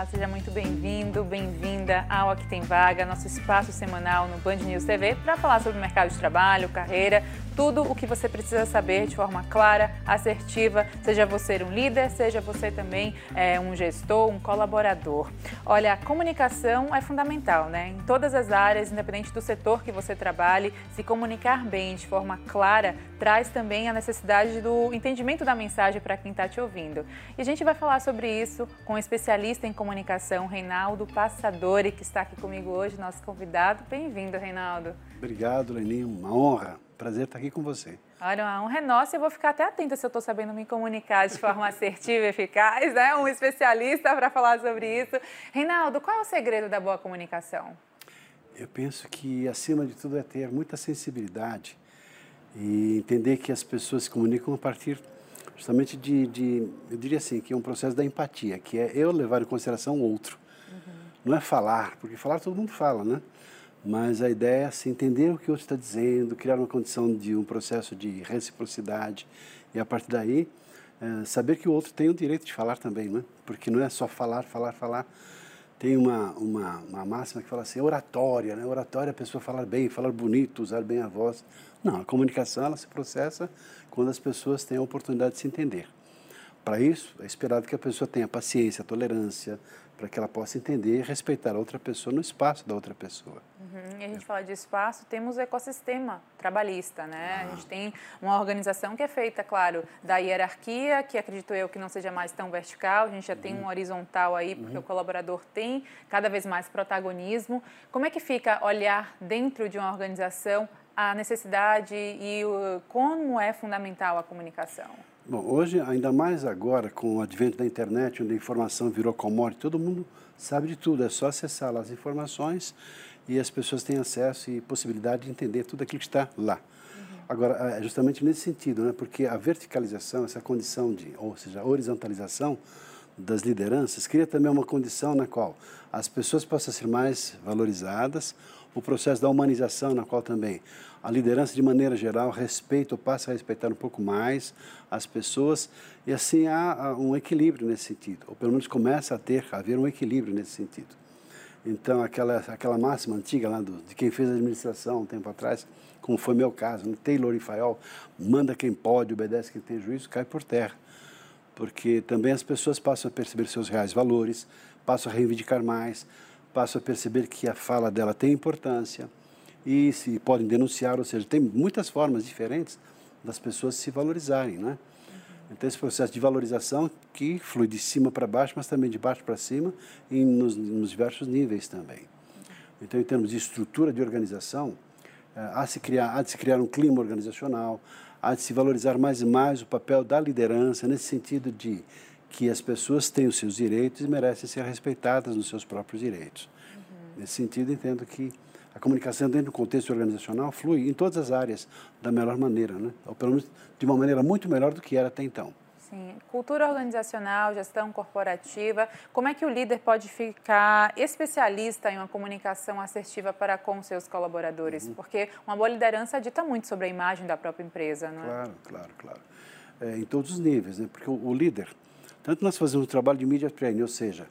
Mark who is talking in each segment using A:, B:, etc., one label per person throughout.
A: Olá, seja muito bem-vindo, bem-vinda ao Aqui Tem Vaga, nosso espaço semanal no Band News TV para falar sobre mercado de trabalho, carreira, tudo o que você precisa saber de forma clara, assertiva, seja você um líder, seja você também é, um gestor, um colaborador. Olha, a comunicação é fundamental, né? Em todas as áreas, independente do setor que você trabalhe, se comunicar bem de forma clara traz também a necessidade do entendimento da mensagem para quem está te ouvindo. E a gente vai falar sobre isso com um especialista em comunicação, Reinaldo Passadori, que está aqui comigo hoje, nosso convidado. Bem-vindo, Reinaldo.
B: Obrigado, Leninho. Uma honra. Prazer estar aqui com você.
A: Olha, uma honra é nossa e eu vou ficar até atenta se eu estou sabendo me comunicar de forma assertiva e eficaz, né? Um especialista para falar sobre isso. Reinaldo, qual é o segredo da boa comunicação?
B: Eu penso que, acima de tudo, é ter muita sensibilidade e entender que as pessoas se comunicam a partir justamente de, de eu diria assim, que é um processo da empatia, que é eu levar em consideração o outro. Uhum. Não é falar, porque falar todo mundo fala, né? Mas a ideia é assim, entender o que o outro está dizendo, criar uma condição de um processo de reciprocidade e a partir daí é, saber que o outro tem o direito de falar também, né? Porque não é só falar, falar, falar. Tem uma, uma, uma máxima que fala assim, oratória, né? Oratória é a pessoa falar bem, falar bonito, usar bem a voz. Não, a comunicação ela se processa quando as pessoas têm a oportunidade de se entender. Para isso, é esperado que a pessoa tenha paciência, tolerância, para que ela possa entender e respeitar a outra pessoa no espaço da outra pessoa.
A: Uhum. E a gente fala de espaço, temos o ecossistema trabalhista, né? Ah. A gente tem uma organização que é feita, claro, da hierarquia, que acredito eu que não seja mais tão vertical, a gente já uhum. tem um horizontal aí, porque uhum. o colaborador tem cada vez mais protagonismo. Como é que fica olhar dentro de uma organização a necessidade e o, como é fundamental a comunicação?
B: Bom, hoje, ainda mais agora, com o advento da internet, onde a informação virou commodity, todo mundo sabe de tudo, é só acessar lá as informações e as pessoas têm acesso e possibilidade de entender tudo aquilo que está lá. Uhum. Agora, é justamente nesse sentido, né, porque a verticalização, essa condição de, ou seja, a horizontalização das lideranças, cria também uma condição na qual as pessoas possam ser mais valorizadas, o processo da humanização, na qual também a liderança, de maneira geral, respeita ou passa a respeitar um pouco mais as pessoas, e assim há um equilíbrio nesse sentido, ou pelo menos começa a ter, a haver um equilíbrio nesse sentido. Então, aquela, aquela máxima antiga lá do, de quem fez a administração um tempo atrás, como foi meu caso, né? Taylor e Fayol, manda quem pode, obedece quem tem juízo, cai por terra porque também as pessoas passam a perceber seus reais valores, passam a reivindicar mais, passam a perceber que a fala dela tem importância e se podem denunciar, ou seja, tem muitas formas diferentes das pessoas se valorizarem, né? Então, esse processo de valorização que flui de cima para baixo, mas também de baixo para cima e nos, nos, diversos níveis também. Então, em termos de estrutura de organização, eh, há, se criar, há de se criar um clima organizacional, há de se valorizar mais e mais o papel da liderança, nesse sentido de que as pessoas têm os seus direitos e merecem ser respeitadas nos seus próprios direitos. Uhum. Nesse sentido, entendo que a comunicação dentro do contexto organizacional flui em todas as áreas da melhor maneira, né? ou pelo menos de uma maneira muito melhor do que era até então.
A: Sim, cultura organizacional, gestão corporativa, como é que o líder pode ficar especialista em uma comunicação assertiva para com seus colaboradores? Uhum. Porque uma boa liderança dita muito sobre a imagem da própria empresa, não é?
B: Claro, claro, claro. É, em todos os níveis, né? porque o, o líder, tanto nós fazemos o trabalho de media training, ou seja,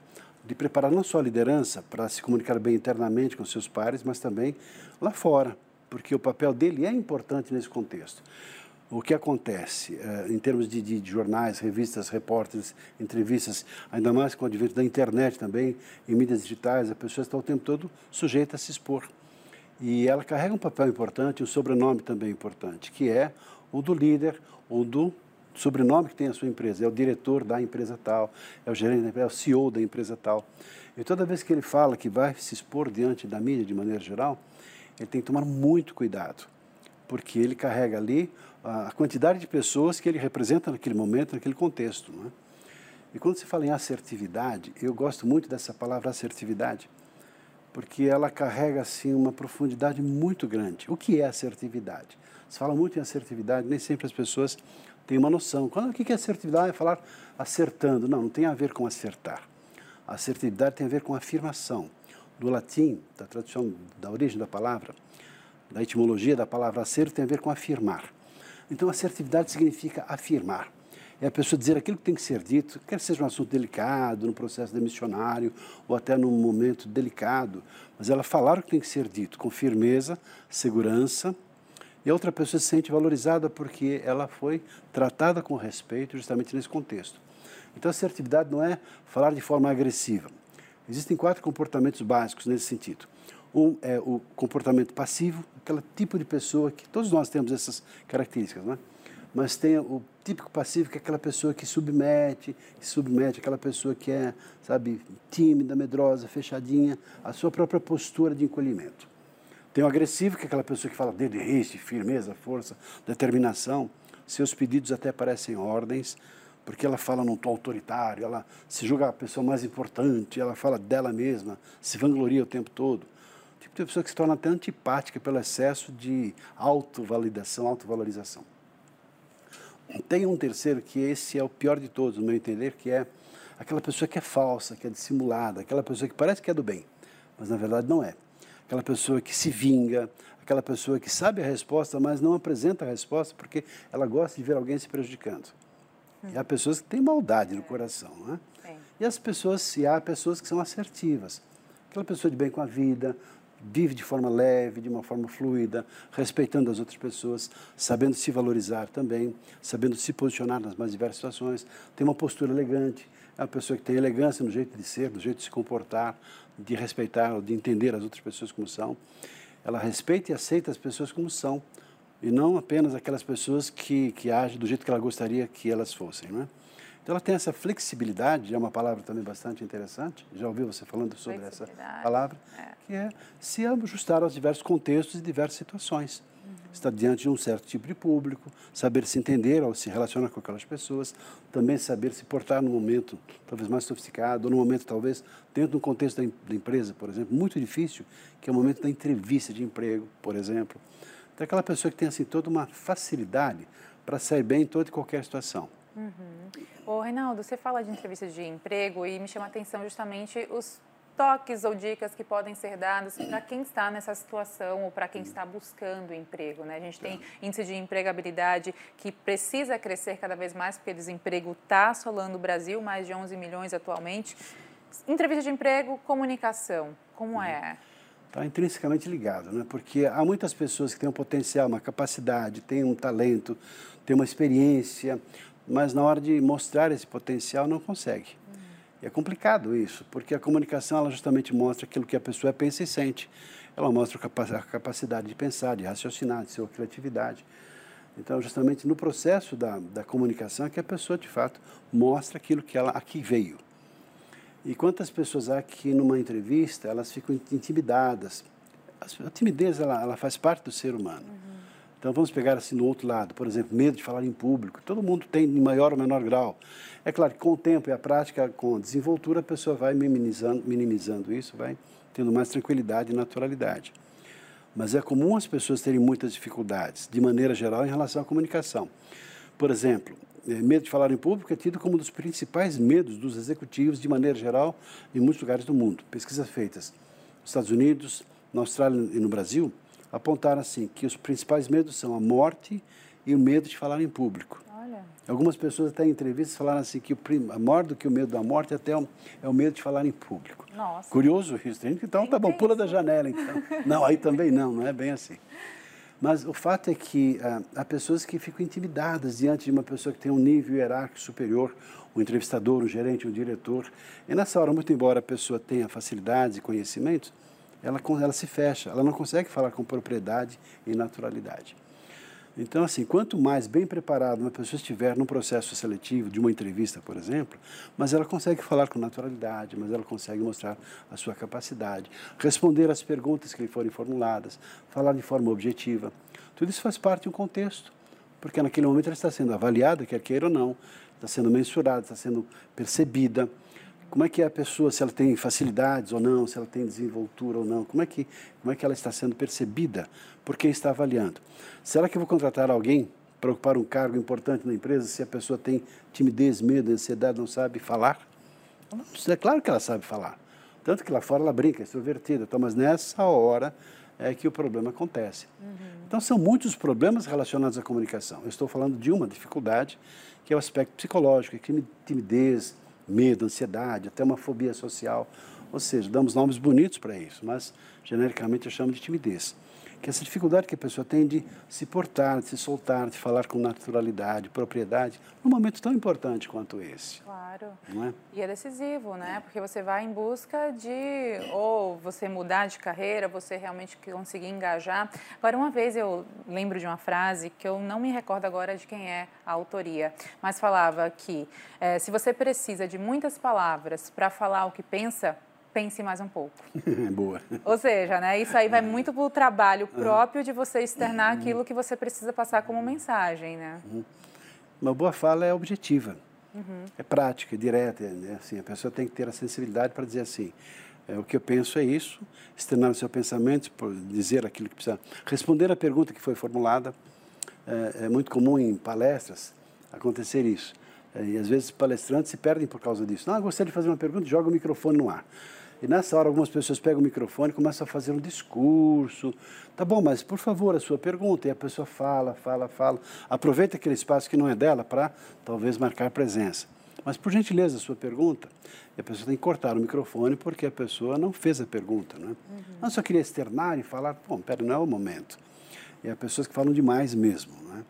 B: de preparar não só a liderança para se comunicar bem internamente com seus pares, mas também lá fora, porque o papel dele é importante nesse contexto. O que acontece eh, em termos de, de, de, jornais, revistas, repórteres, entrevistas, ainda mais com o advento da internet também, em mídias digitais, a pessoa está o tempo todo sujeita a se expor. E ela carrega um papel importante, um sobrenome também importante, que é o do líder ou do sobrenome que tem a sua empresa, é o diretor da empresa tal, é o gerente é o CEO da empresa tal. E toda vez que ele fala que vai se expor diante da mídia de maneira geral, ele tem que tomar muito cuidado, porque ele carrega ali a quantidade de pessoas que ele representa naquele momento, naquele contexto. É? E quando se fala em assertividade, eu gosto muito dessa palavra assertividade, porque ela carrega assim uma profundidade muito grande. O que é assertividade? Se fala muito em assertividade, nem sempre as pessoas tem uma noção. Quando, o que é assertividade? É falar acertando. Não, não tem a ver com acertar. Assertividade tem a ver com afirmação. Do latim, da tradução, da origem da palavra, da etimologia da palavra acerto, tem a ver com afirmar. Então, assertividade significa afirmar. É a pessoa dizer aquilo que tem que ser dito, quer seja um assunto delicado, no processo demissionário, ou até num momento delicado, mas ela falar o que tem que ser dito com firmeza, segurança e a outra pessoa se sente valorizada porque ela foi tratada com respeito justamente nesse contexto. Então, assertividade não é falar de forma agressiva. Existem quatro comportamentos básicos nesse sentido. Um é o comportamento passivo, aquele tipo de pessoa que todos nós temos essas características, né? Mas tem o típico passivo que é aquela pessoa que submete, que submete aquela pessoa que é, sabe, tímida, medrosa, fechadinha, a sua própria postura de encolhimento. Tem o agressivo, que é aquela pessoa que fala dedo e firmeza, força, determinação. Seus pedidos até parecem ordens, porque ela fala num tom autoritário, ela se julga a pessoa mais importante, ela fala dela mesma, se vangloria o tempo todo. Tipo de pessoa que se torna até antipática pelo excesso de autovalidação, autovalorização. Tem um terceiro que esse é o pior de todos, no meu entender, que é aquela pessoa que é falsa, que é dissimulada, aquela pessoa que parece que é do bem, mas na verdade não é aquela pessoa que se vinga, aquela pessoa que sabe a resposta, mas não apresenta a resposta porque ela gosta de ver alguém se prejudicando. E há pessoas que têm maldade no coração, né? E as pessoas, e há pessoas que são assertivas. Aquela pessoa de bem com a vida, vive de forma leve, de uma forma fluida, respeitando as outras pessoas, sabendo se valorizar também, sabendo se posicionar nas mais diversas situações, tem uma postura elegante, é uma pessoa que tem elegância no jeito de ser, no jeito de se comportar, de respeitar, de entender as outras pessoas como são. Ela respeita e aceita as pessoas como são, e não apenas aquelas pessoas que, que agem do jeito que ela gostaria que elas fossem. Né? Então, ela tem essa flexibilidade, é uma palavra também bastante interessante, já ouviu você falando sobre essa palavra, é. que é se ajustar aos diversos contextos e diversas situações estar diante de um certo tipo de público, saber se entender ao se relacionar com aquelas pessoas, também saber se portar no momento talvez mais sofisticado, ou no momento talvez dentro do contexto da, da empresa, por exemplo, muito difícil, que é o momento da entrevista de emprego, por exemplo. Então, aquela pessoa que tem assim toda uma facilidade para sair bem em toda e qualquer situação.
A: Uhum. Ô, Reinaldo, você fala de entrevista de emprego e me chama a atenção justamente os toques ou dicas que podem ser dados para quem está nessa situação ou para quem está buscando emprego. Né? A gente tem índice de empregabilidade que precisa crescer cada vez mais, porque o desemprego está assolando o Brasil, mais de 11 milhões atualmente. Entrevista de emprego, comunicação, como é?
B: Está intrinsecamente ligado, né? porque há muitas pessoas que têm um potencial, uma capacidade, têm um talento, têm uma experiência, mas na hora de mostrar esse potencial não consegue. E é complicado isso, porque a comunicação ela justamente mostra aquilo que a pessoa pensa e sente. Ela mostra a capacidade de pensar, de raciocinar, de sua criatividade. Então, justamente no processo da, da comunicação é que a pessoa, de fato, mostra aquilo que ela aqui veio. E quantas pessoas há que numa entrevista elas ficam intimidadas? A timidez ela, ela faz parte do ser humano. Uhum. Então vamos pegar assim no outro lado, por exemplo, medo de falar em público. Todo mundo tem em maior ou menor grau. É claro que com o tempo e a prática, com a desenvoltura, a pessoa vai minimizando, minimizando isso, vai tendo mais tranquilidade e naturalidade. Mas é comum as pessoas terem muitas dificuldades, de maneira geral, em relação à comunicação. Por exemplo, é, medo de falar em público é tido como um dos principais medos dos executivos, de maneira geral, em muitos lugares do mundo. Pesquisas feitas nos Estados Unidos, na Austrália e no Brasil apontaram assim que os principais medos são a morte e o medo de falar em público. Olha. Algumas pessoas até em entrevistas falaram assim que o maior do que o medo da morte até é o medo de falar em público.
A: Nossa.
B: Curioso isso, então tá bom, pula da janela então. não, aí também não, não é bem assim. Mas o fato é que ah, há pessoas que ficam intimidadas diante de uma pessoa que tem um nível hierárquico superior, um entrevistador, um gerente, um diretor. E nessa hora, muito embora a pessoa tenha facilidades e conhecimentos, ela, ela se fecha, ela não consegue falar com propriedade e naturalidade. Então, assim, quanto mais bem preparada uma pessoa estiver num processo seletivo, de uma entrevista, por exemplo, mas ela consegue falar com naturalidade, mas ela consegue mostrar a sua capacidade, responder às perguntas que lhe forem formuladas, falar de forma objetiva. Tudo isso faz parte de um contexto, porque naquele momento ela está sendo avaliada, quer queira ou não, está sendo mensurada, está sendo percebida como é que é a pessoa, se ela tem facilidades ou não, se ela tem desenvoltura ou não, como é que, como é que ela está sendo percebida por quem está avaliando. Será que eu vou contratar alguém para ocupar um cargo importante na empresa se a pessoa tem timidez, medo, ansiedade, não sabe falar? É claro que ela sabe falar. Tanto que lá fora ela brinca, é extrovertida, então, mas nessa hora é que o problema acontece. Uhum. Então, são muitos problemas relacionados à comunicação. Eu estou falando de uma dificuldade, que é o aspecto psicológico, timidez, medo, ansiedade, até uma fobia social. Ou seja, damos nomes bonitos para isso, mas genericamente eu chamo de timidez que essa dificuldade que a pessoa tem de se portar, de se soltar, de falar com naturalidade, propriedade, num momento tão importante quanto esse.
A: Claro. Não é? E é decisivo, né? Porque você vai em busca de ou você mudar de carreira, você realmente conseguir engajar. Agora, uma vez eu lembro de uma frase que eu não me recordo agora de quem é a autoria, mas falava que é, se você precisa de muitas palavras para falar o que pensa, pense mais um pouco.
B: Boa.
A: Ou seja, né, isso aí vai muito para o trabalho próprio de você externar uhum. aquilo que você precisa passar como mensagem. Né?
B: Uhum. Uma boa fala é objetiva, uhum. é prática, é direta. Né? Assim, a pessoa tem que ter a sensibilidade para dizer assim, é, o que eu penso é isso, externar o seu pensamento, dizer aquilo que precisa. Responder a pergunta que foi formulada. É, é muito comum em palestras acontecer isso. É, e às vezes palestrantes se perdem por causa disso. Não, eu gostaria de fazer uma pergunta, joga o microfone no ar. E nessa hora algumas pessoas pegam o microfone e começam a fazer um discurso. Tá bom, mas por favor, a sua pergunta. E a pessoa fala, fala, fala. Aproveita aquele espaço que não é dela para talvez marcar presença. Mas por gentileza, a sua pergunta. E a pessoa tem que cortar o microfone porque a pessoa não fez a pergunta. Né? Uhum. Não só queria externar e falar, bom, pera, não é o momento. E há pessoas que falam demais mesmo. Né?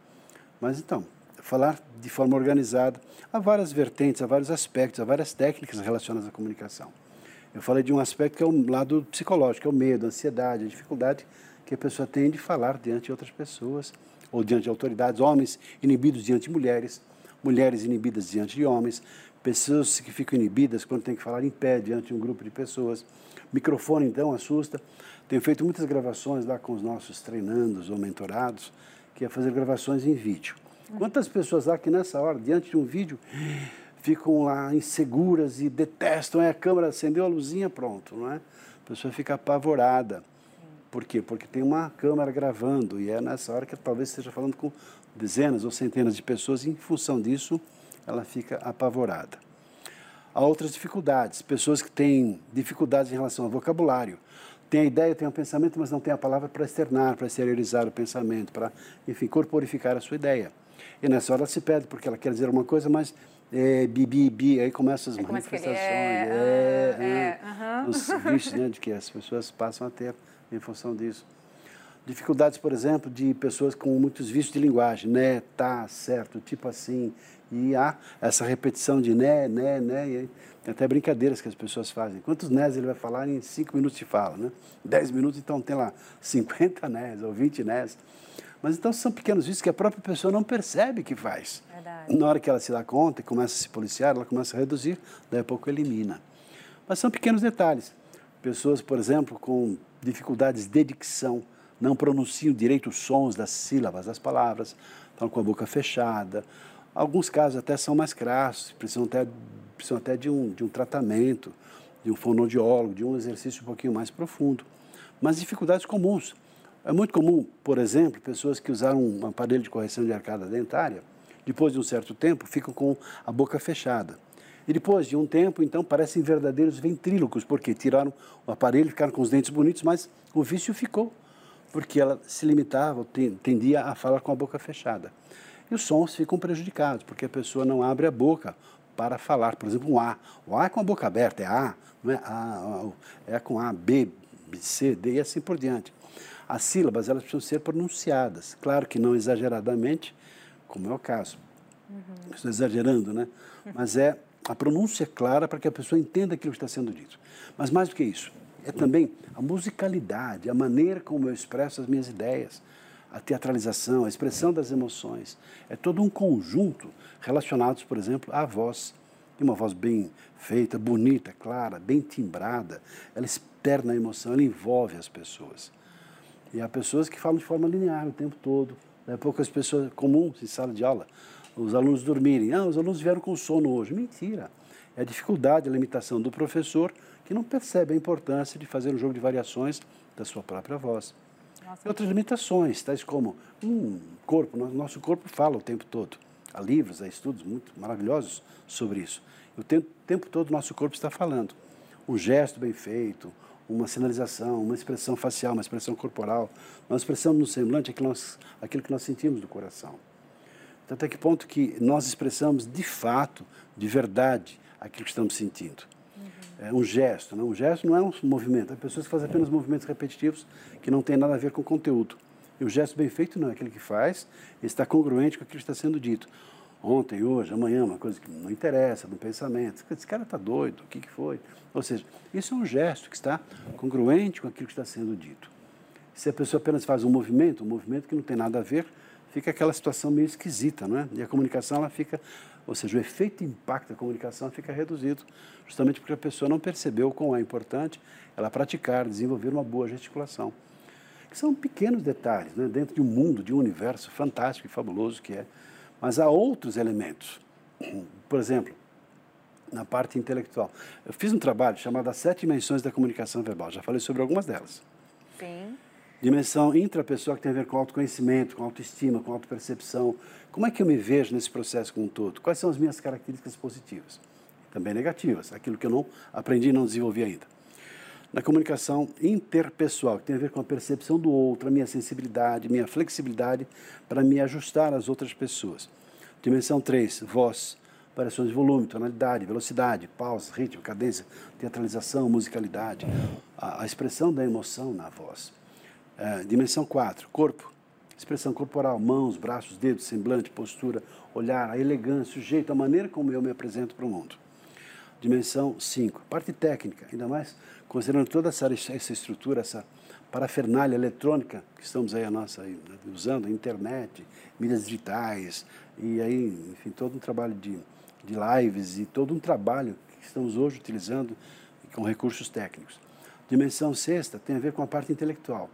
B: Mas então, falar de forma organizada. Há várias vertentes, há vários aspectos, há várias técnicas relacionadas à comunicação. Eu falei de um aspecto que é o lado psicológico, é o medo, a ansiedade, a dificuldade que a pessoa tem de falar diante de outras pessoas, ou diante de autoridades, homens inibidos diante de mulheres, mulheres inibidas diante de homens, pessoas que ficam inibidas quando tem que falar em pé diante de um grupo de pessoas. Microfone, então, assusta. Tenho feito muitas gravações lá com os nossos treinandos ou mentorados, que é fazer gravações em vídeo. Quantas pessoas há que nessa hora, diante de um vídeo, ficam lá inseguras e detestam, é a câmera acendeu a luzinha, pronto, não é? A pessoa fica apavorada. Por quê? Porque tem uma câmera gravando e é nessa hora que talvez esteja falando com dezenas ou centenas de pessoas e em função disso ela fica apavorada. Há outras dificuldades, pessoas que têm dificuldades em relação ao vocabulário. Tem a ideia, tem o um pensamento, mas não tem a palavra para externar, para exteriorizar o pensamento, para, enfim, corporificar a sua ideia. E nessa hora ela se pede, porque ela quer dizer uma coisa, mas é, bi, bi, aí começam as é manifestações. É, é, é, uh -huh. Os vícios né, de que as pessoas passam a ter em função disso. Dificuldades, por exemplo, de pessoas com muitos vícios de linguagem, né, tá, certo, tipo assim. E há essa repetição de né, né, né. E tem até brincadeiras que as pessoas fazem. Quantos nés ele vai falar em cinco minutos de fala, né? Dez minutos, então tem lá 50 nés ou 20 nés. Mas então são pequenos vícios que a própria pessoa não percebe que faz. Verdade. Na hora que ela se dá conta e começa a se policiar, ela começa a reduzir, daí a pouco elimina. Mas são pequenos detalhes. Pessoas, por exemplo, com dificuldades de dicção, não pronunciam direito os sons das sílabas das palavras, estão com a boca fechada. Alguns casos até são mais crassos, precisam até, precisam até de, um, de um tratamento, de um fonoaudiólogo, de um exercício um pouquinho mais profundo. Mas dificuldades comuns. É muito comum, por exemplo, pessoas que usaram um aparelho de correção de arcada dentária, depois de um certo tempo, ficam com a boca fechada. E depois de um tempo, então, parecem verdadeiros ventrílocos, porque tiraram o aparelho, ficaram com os dentes bonitos, mas o vício ficou porque ela se limitava, tendia a falar com a boca fechada. E os sons ficam prejudicados, porque a pessoa não abre a boca para falar, por exemplo, um A. O A é com a boca aberta, é A, não é A, é com A, B, C, D e assim por diante. As sílabas, elas precisam ser pronunciadas, claro que não exageradamente, como é o caso. Uhum. Estou exagerando, né? Mas é a pronúncia clara para que a pessoa entenda aquilo que está sendo dito. Mas mais do que isso, é também a musicalidade, a maneira como eu expresso as minhas ideias, a teatralização, a expressão das emoções. É todo um conjunto relacionados, por exemplo, à voz. Tem uma voz bem feita, bonita, clara, bem timbrada. Ela externa a emoção, ela envolve as pessoas. E há pessoas que falam de forma linear o tempo todo. Daqui a pouco as pessoas comuns em sala de aula, os alunos dormirem. Ah, os alunos vieram com sono hoje. Mentira. É a dificuldade, a limitação do professor que não percebe a importância de fazer um jogo de variações da sua própria voz. Nossa, outras limitações, tais como um corpo, nosso corpo fala o tempo todo. Há livros, há estudos muito maravilhosos sobre isso. O tempo, tempo todo nosso corpo está falando. Um gesto bem feito, uma sinalização, uma expressão facial, uma expressão corporal, nós expressamos no semblante aquilo, nós, aquilo que nós sentimos do coração. Então, até que ponto que nós expressamos de fato, de verdade, aquilo que estamos sentindo é, um gesto. Né? Um gesto não é um movimento. Há pessoas que fazem apenas movimentos repetitivos que não têm nada a ver com o conteúdo. E o gesto bem feito não é aquele que faz, está congruente com aquilo que está sendo dito. Ontem, hoje, amanhã, uma coisa que não interessa, no pensamento. Esse cara está doido, o que, que foi? Ou seja, isso é um gesto que está congruente com aquilo que está sendo dito. Se a pessoa apenas faz um movimento, um movimento que não tem nada a ver, fica aquela situação meio esquisita, não é? E a comunicação ela fica ou seja, o efeito impacto da comunicação fica reduzido, justamente porque a pessoa não percebeu quão é importante ela praticar, desenvolver uma boa gesticulação. Que são pequenos detalhes, né, dentro de um mundo, de um universo fantástico e fabuloso que é. Mas há outros elementos. Por exemplo, na parte intelectual. Eu fiz um trabalho chamado As Sete Dimensões da Comunicação Verbal. Já falei sobre algumas delas.
A: Sim.
B: Dimensão intrapessoal que tem a ver com autoconhecimento, com autoestima, com autopercepção. Como é que eu me vejo nesse processo como um todo? Quais são as minhas características positivas? Também negativas, aquilo que eu não aprendi e não desenvolvi ainda. Na comunicação interpessoal, que tem a ver com a percepção do outro, a minha sensibilidade, minha flexibilidade para me ajustar às outras pessoas. Dimensão 3, voz, variações de volume, tonalidade, velocidade, pausa, ritmo, cadência, teatralização, musicalidade, a, a expressão da emoção na voz. É, dimensão 4, corpo. Expressão corporal, mãos, braços, dedos, semblante, postura, olhar, a elegância, o jeito, a maneira como eu me apresento para o mundo. Dimensão 5, parte técnica, ainda mais considerando toda essa, essa estrutura, essa parafernália eletrônica que estamos aí, a nossa, aí, né, usando, a internet, mídias digitais, e aí, enfim, todo um trabalho de, de lives e todo um trabalho que estamos hoje utilizando com recursos técnicos. Dimensão sexta tem a ver com a parte intelectual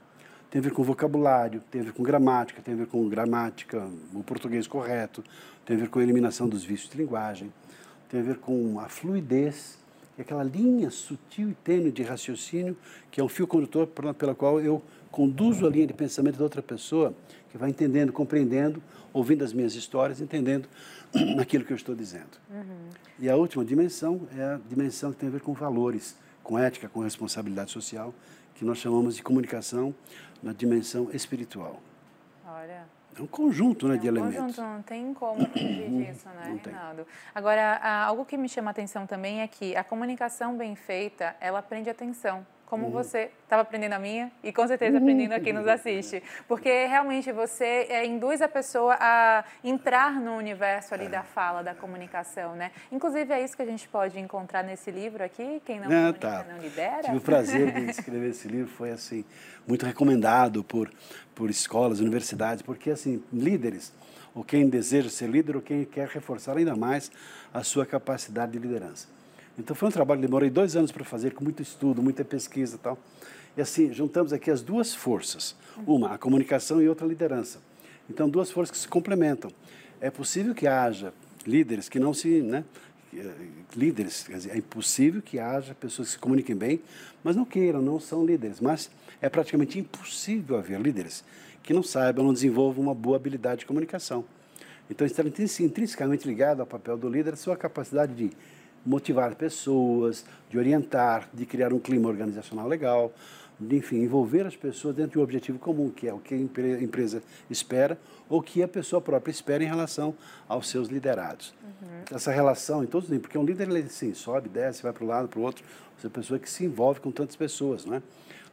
B: tem a ver com vocabulário, tem a ver com gramática, tem a ver com gramática, o português correto, tem a ver com a eliminação dos vícios de linguagem, tem a ver com a fluidez e aquela linha sutil e tênue de raciocínio que é um fio condutor pela qual eu conduzo a linha de pensamento da outra pessoa, que vai entendendo, compreendendo, ouvindo as minhas histórias, entendendo aquilo que eu estou dizendo. Uhum. E a última dimensão é a dimensão que tem a ver com valores, com ética, com responsabilidade social, que nós chamamos de comunicação na dimensão espiritual.
A: Olha.
B: É um conjunto né,
A: é
B: de um elementos.
A: Conjunto, não tem como fugir disso, né, não Reinaldo? Tem. Agora, algo que me chama a atenção também é que a comunicação bem feita, ela prende atenção. Como uhum. você estava aprendendo a minha e com certeza aprendendo a quem nos assiste. Porque realmente você é, induz a pessoa a entrar no universo ali é. da fala, da comunicação, né? Inclusive é isso que a gente pode encontrar nesse livro aqui, Quem Não ah, Comunica tá. Não Lidera.
B: Tive o prazer de escrever esse livro, foi assim, muito recomendado por, por escolas, universidades, porque assim, líderes, ou quem deseja ser líder, ou quem quer reforçar ainda mais a sua capacidade de liderança. Então foi um trabalho que demorei dois anos para fazer, com muito estudo, muita pesquisa e tal. E assim, juntamos aqui as duas forças. Uma, a comunicação e outra, a liderança. Então, duas forças que se complementam. É possível que haja líderes que não se... Né, eh, líderes, dizer, é impossível que haja pessoas que se comuniquem bem, mas não queiram, não são líderes. Mas é praticamente impossível haver líderes que não saibam, não desenvolvam uma boa habilidade de comunicação. Então, está intrinsecamente ligado ao papel do líder a sua capacidade de motivar pessoas, de orientar, de criar um clima organizacional legal, de, enfim, envolver as pessoas dentro de um objetivo comum, que é o que a empresa espera ou que a pessoa própria espera em relação aos seus liderados. Uhum. Essa relação em todos os níveis, porque um líder, ele assim, sobe, desce, vai para um lado, para o outro, você é uma pessoa que se envolve com tantas pessoas, né?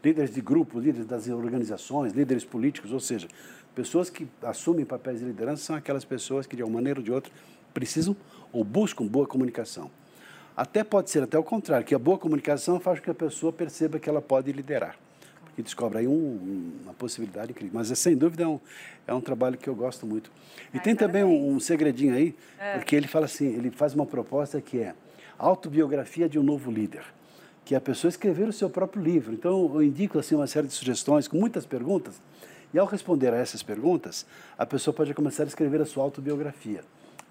B: Líderes de grupo, líderes das organizações, líderes políticos, ou seja, pessoas que assumem papéis de liderança são aquelas pessoas que, de uma maneira ou de outra, precisam ou buscam boa comunicação. Até pode ser até o contrário, que a boa comunicação faz com que a pessoa perceba que ela pode liderar. Porque descobre aí um, uma possibilidade incrível. Mas, sem dúvida, é um, é um trabalho que eu gosto muito. E Ai, tem também um, um, segredinho aí, é. porque ele fala assim, ele faz uma proposta que é autobiografia de um novo líder que é a pessoa escrever o seu próprio livro. Então, eu indico assim uma série de sugestões com muitas perguntas, e ao responder a essas perguntas, a pessoa pode começar a escrever a sua autobiografia.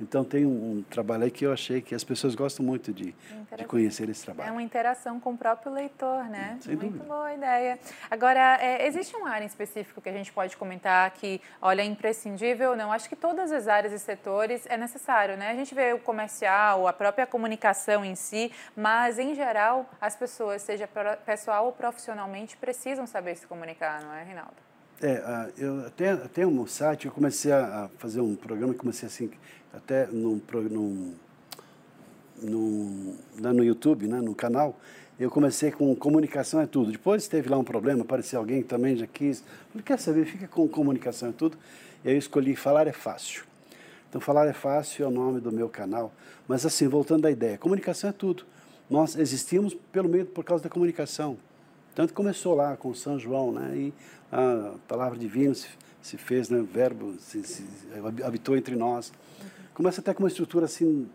B: Então tem um, um, trabalho aí que eu achei que as pessoas gostam muito de, de conhecer esse trabalho.
A: É uma interação com o próprio leitor, né?
B: Sem
A: muito
B: dúvida.
A: boa ideia. Agora, é, existe uma área em específico que a gente pode comentar que, olha, é imprescindível? Não, acho que todas as áreas e setores é necessário, né? A gente vê o comercial, a própria comunicação em si, mas, em geral, as pessoas, seja pessoal ou profissionalmente, precisam saber se comunicar, não é, Rinaldo?
B: É, eu até tenho um site, eu comecei a fazer um programa, comecei assim, até num, num, num, lá no YouTube, né, no canal, eu comecei com comunicação é tudo. Depois teve lá um problema, apareceu alguém que também já quis. Falei, quer saber, fica com comunicação é tudo. E aí eu escolhi falar é fácil. Então, falar é fácil é o nome do meu canal. Mas assim, voltando à ideia, comunicação é tudo. Nós existimos pelo meio por causa da comunicação. Tanto começou lá com São João, né? E a palavra divina se, se fez, né? O verbo se, se, habitou entre nós. Começa até com uma estrutura assim,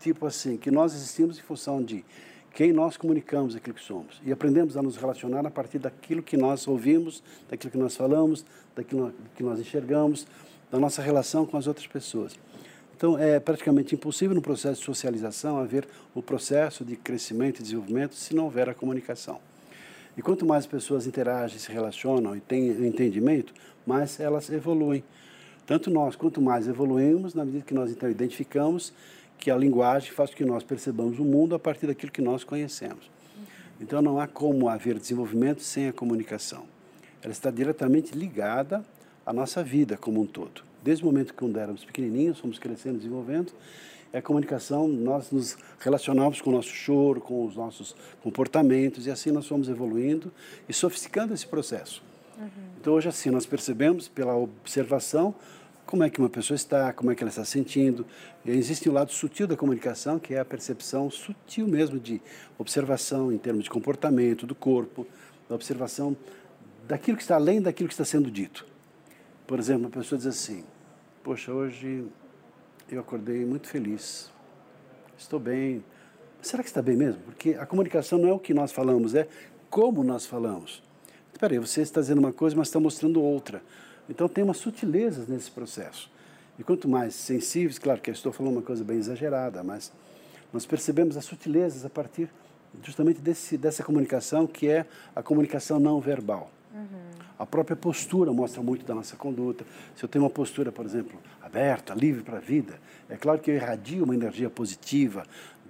B: tipo assim, que nós existimos em função de quem nós comunicamos aquilo que somos. E aprendemos a nos relacionar a partir daquilo que nós ouvimos, daquilo que nós falamos, daquilo que nós enxergamos, da nossa relação com as outras pessoas. Então, é praticamente impossível no processo de socialização haver o processo de crescimento e desenvolvimento se não houver a comunicação. E quanto mais pessoas interagem, se relacionam e têm entendimento, mais elas evoluem. Tanto nós, quanto mais evoluímos, na medida que nós então identificamos que a linguagem faz com que nós percebamos o mundo a partir daquilo que nós conhecemos. Então não há como haver desenvolvimento sem a comunicação. Ela está diretamente ligada à nossa vida como um todo. Desde o momento que quando éramos pequenininhos, fomos crescendo, desenvolvendo, é a comunicação, nós nos relacionamos com o nosso choro, com os nossos comportamentos, e assim nós fomos evoluindo e sofisticando esse processo. Uhum. Então, hoje, assim, nós percebemos pela observação como é que uma pessoa está, como é que ela está sentindo. E existe o um lado sutil da comunicação, que é a percepção sutil mesmo de observação em termos de comportamento do corpo, da observação daquilo que está além daquilo que está sendo dito. Por exemplo, uma pessoa diz assim: Poxa, hoje eu acordei muito feliz, estou bem. Será que está bem mesmo? Porque a comunicação não é o que nós falamos, é como nós falamos. Espera aí, você está dizendo uma coisa, mas está mostrando outra. Então tem umas sutilezas nesse processo. E quanto mais sensíveis, claro que eu estou falando uma coisa bem exagerada, mas nós percebemos as sutilezas a partir justamente desse, dessa comunicação que é a comunicação não verbal. Uhum. A própria postura mostra muito da nossa conduta. Se eu tenho uma postura, por exemplo, aberta, livre para a vida, é claro que eu irradio uma energia positiva,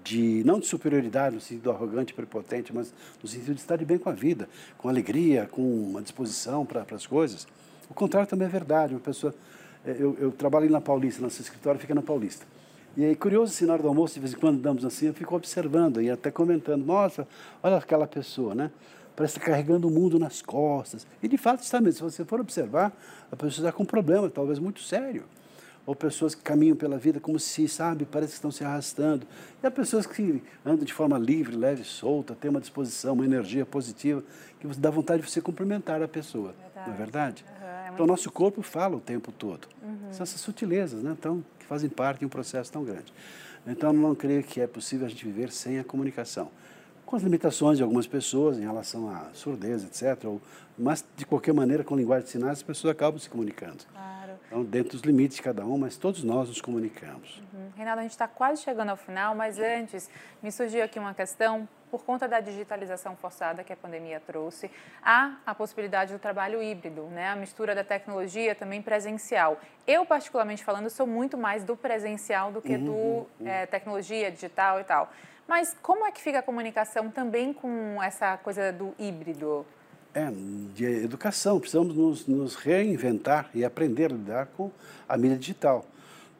B: de não de superioridade no sentido arrogante, prepotente, mas no sentido de estar de bem com a vida, com alegria, com uma disposição para as coisas. O contrário também é verdade. Uma pessoa, é, eu, eu trabalho na Paulista, nosso escritório fica na Paulista. E aí, curioso, assim, na hora do almoço, de vez em quando andamos assim, eu fico observando e até comentando, nossa, olha aquela pessoa, né? Parece estar carregando o mundo nas costas. E de fato está mesmo. Se você for observar, a pessoa está com um problema, talvez muito sério. Ou pessoas que caminham pela vida como se, sabe, parece que estão se arrastando. E há pessoas que andam de forma livre, leve, solta, têm uma disposição, uma energia positiva, que dá vontade de você cumprimentar a pessoa. Verdade. Não é verdade? Uhum, é então, o nosso corpo fala o tempo todo. Uhum. São essas sutilezas, né? Então, fazem parte de um processo tão grande. Então, não creio que é possível a gente viver sem a comunicação. Com as limitações de algumas pessoas em relação à surdez, etc. Ou, mas, de qualquer maneira, com linguagem de sinais, as pessoas acabam se comunicando. Claro. Então, dentro dos limites de cada um, mas todos nós nos comunicamos.
A: Uhum. Reinaldo, a gente está quase chegando ao final, mas antes, me surgiu aqui uma questão por conta da digitalização forçada que a pandemia trouxe, há a possibilidade do trabalho híbrido, né? a mistura da tecnologia também presencial. Eu, particularmente falando, sou muito mais do presencial do que uhum, do uhum. É, tecnologia, digital e tal. Mas como é que fica a comunicação também com essa coisa do híbrido?
B: É, de educação. Precisamos nos, nos reinventar e aprender a lidar com a mídia digital.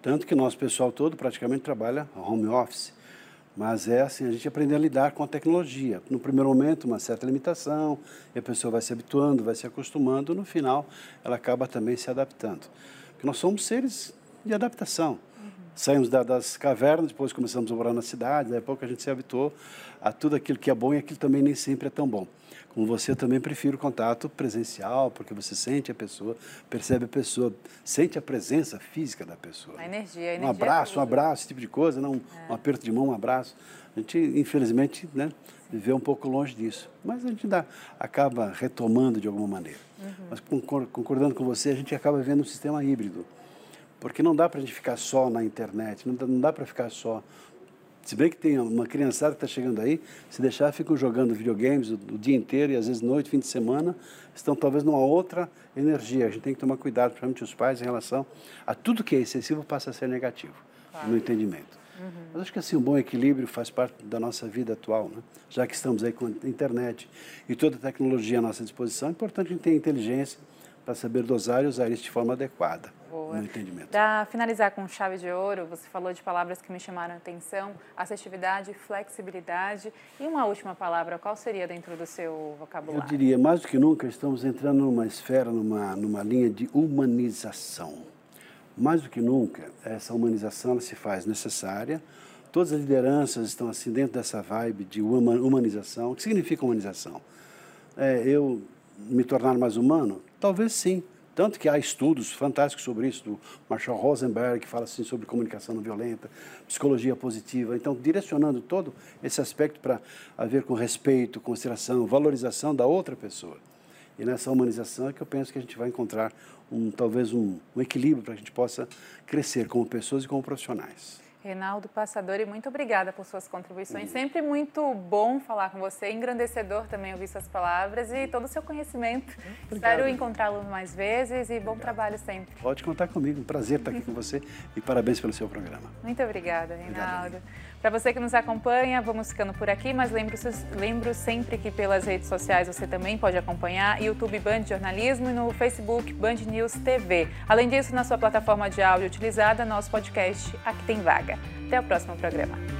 B: Tanto que nosso pessoal todo praticamente trabalha home office. Mas é assim, a gente aprender a lidar com a tecnologia. No primeiro momento, uma certa limitação, e a pessoa vai se habituando, vai se acostumando, no final, ela acaba também se adaptando. Porque nós somos seres de adaptação. Uhum. Saímos da, das cavernas, depois começamos a morar na cidade, daí a pouco a gente se habituou a tudo aquilo que é bom e aquilo também nem sempre é tão bom. Como você, eu também prefiro contato presencial, porque você sente a pessoa, percebe a pessoa, sente a presença física da pessoa.
A: A energia, a energia.
B: Um abraço, um abraço, esse tipo de coisa, não é. um aperto de mão, um abraço. A gente, infelizmente, né, viveu um pouco longe disso. Mas a gente dá, acaba retomando de alguma maneira. Uhum. Mas concordando com você, a gente acaba vivendo um sistema híbrido. Porque não dá para a gente ficar só na internet, não dá, não dá para ficar só se bem que tem uma criançada que está chegando aí, se deixar, ficam jogando videogames o, o, dia inteiro e às vezes noite, fim de semana, estão talvez numa outra energia. A gente tem que tomar cuidado, principalmente os pais, em relação a tudo que é excessivo passa a ser negativo claro. no entendimento. Uhum. Mas acho que assim, um bom equilíbrio faz parte da nossa vida atual, né? já que estamos aí com a internet e toda a tecnologia à nossa disposição, é importante a gente ter inteligência para saber dosar e usar isso de forma adequada boa. no entendimento.
A: Para finalizar com chave de ouro, você falou de palavras que me chamaram a atenção, assertividade, flexibilidade e uma última palavra, qual seria dentro do seu vocabulário?
B: Eu diria, mais do que nunca, estamos entrando numa esfera, numa, numa linha de humanização. Mais do que nunca, essa humanização se faz necessária, todas as lideranças estão assim dentro dessa vibe de humanização. O que significa humanização? É, eu me tornar mais humano? Talvez sim. Tanto que há estudos fantásticos sobre isso, do Marshall Rosenberg, que fala assim sobre comunicação não violenta, psicologia positiva. Então, direcionando todo esse aspecto para haver com respeito, consideração, valorização da outra pessoa. E nessa humanização é que eu penso que a gente vai encontrar um, talvez um, um equilíbrio para que a gente possa crescer como pessoas e como profissionais.
A: Reinaldo Passadori, muito obrigada por suas contribuições. Sempre muito bom falar com você, engrandecedor também ouvir suas palavras e todo o seu conhecimento. Obrigado. Espero encontrá-lo mais vezes e bom trabalho sempre.
B: Pode contar comigo, um prazer estar aqui com você e parabéns pelo seu programa.
A: Muito obrigada, Reinaldo. Para você que nos acompanha, vamos ficando por aqui, mas lembro, lembro sempre que pelas redes sociais você também pode acompanhar YouTube Band Jornalismo e no Facebook Band News TV. Além disso, na sua plataforma de áudio utilizada, nosso podcast Aqui Tem Vaga. Até o próximo programa.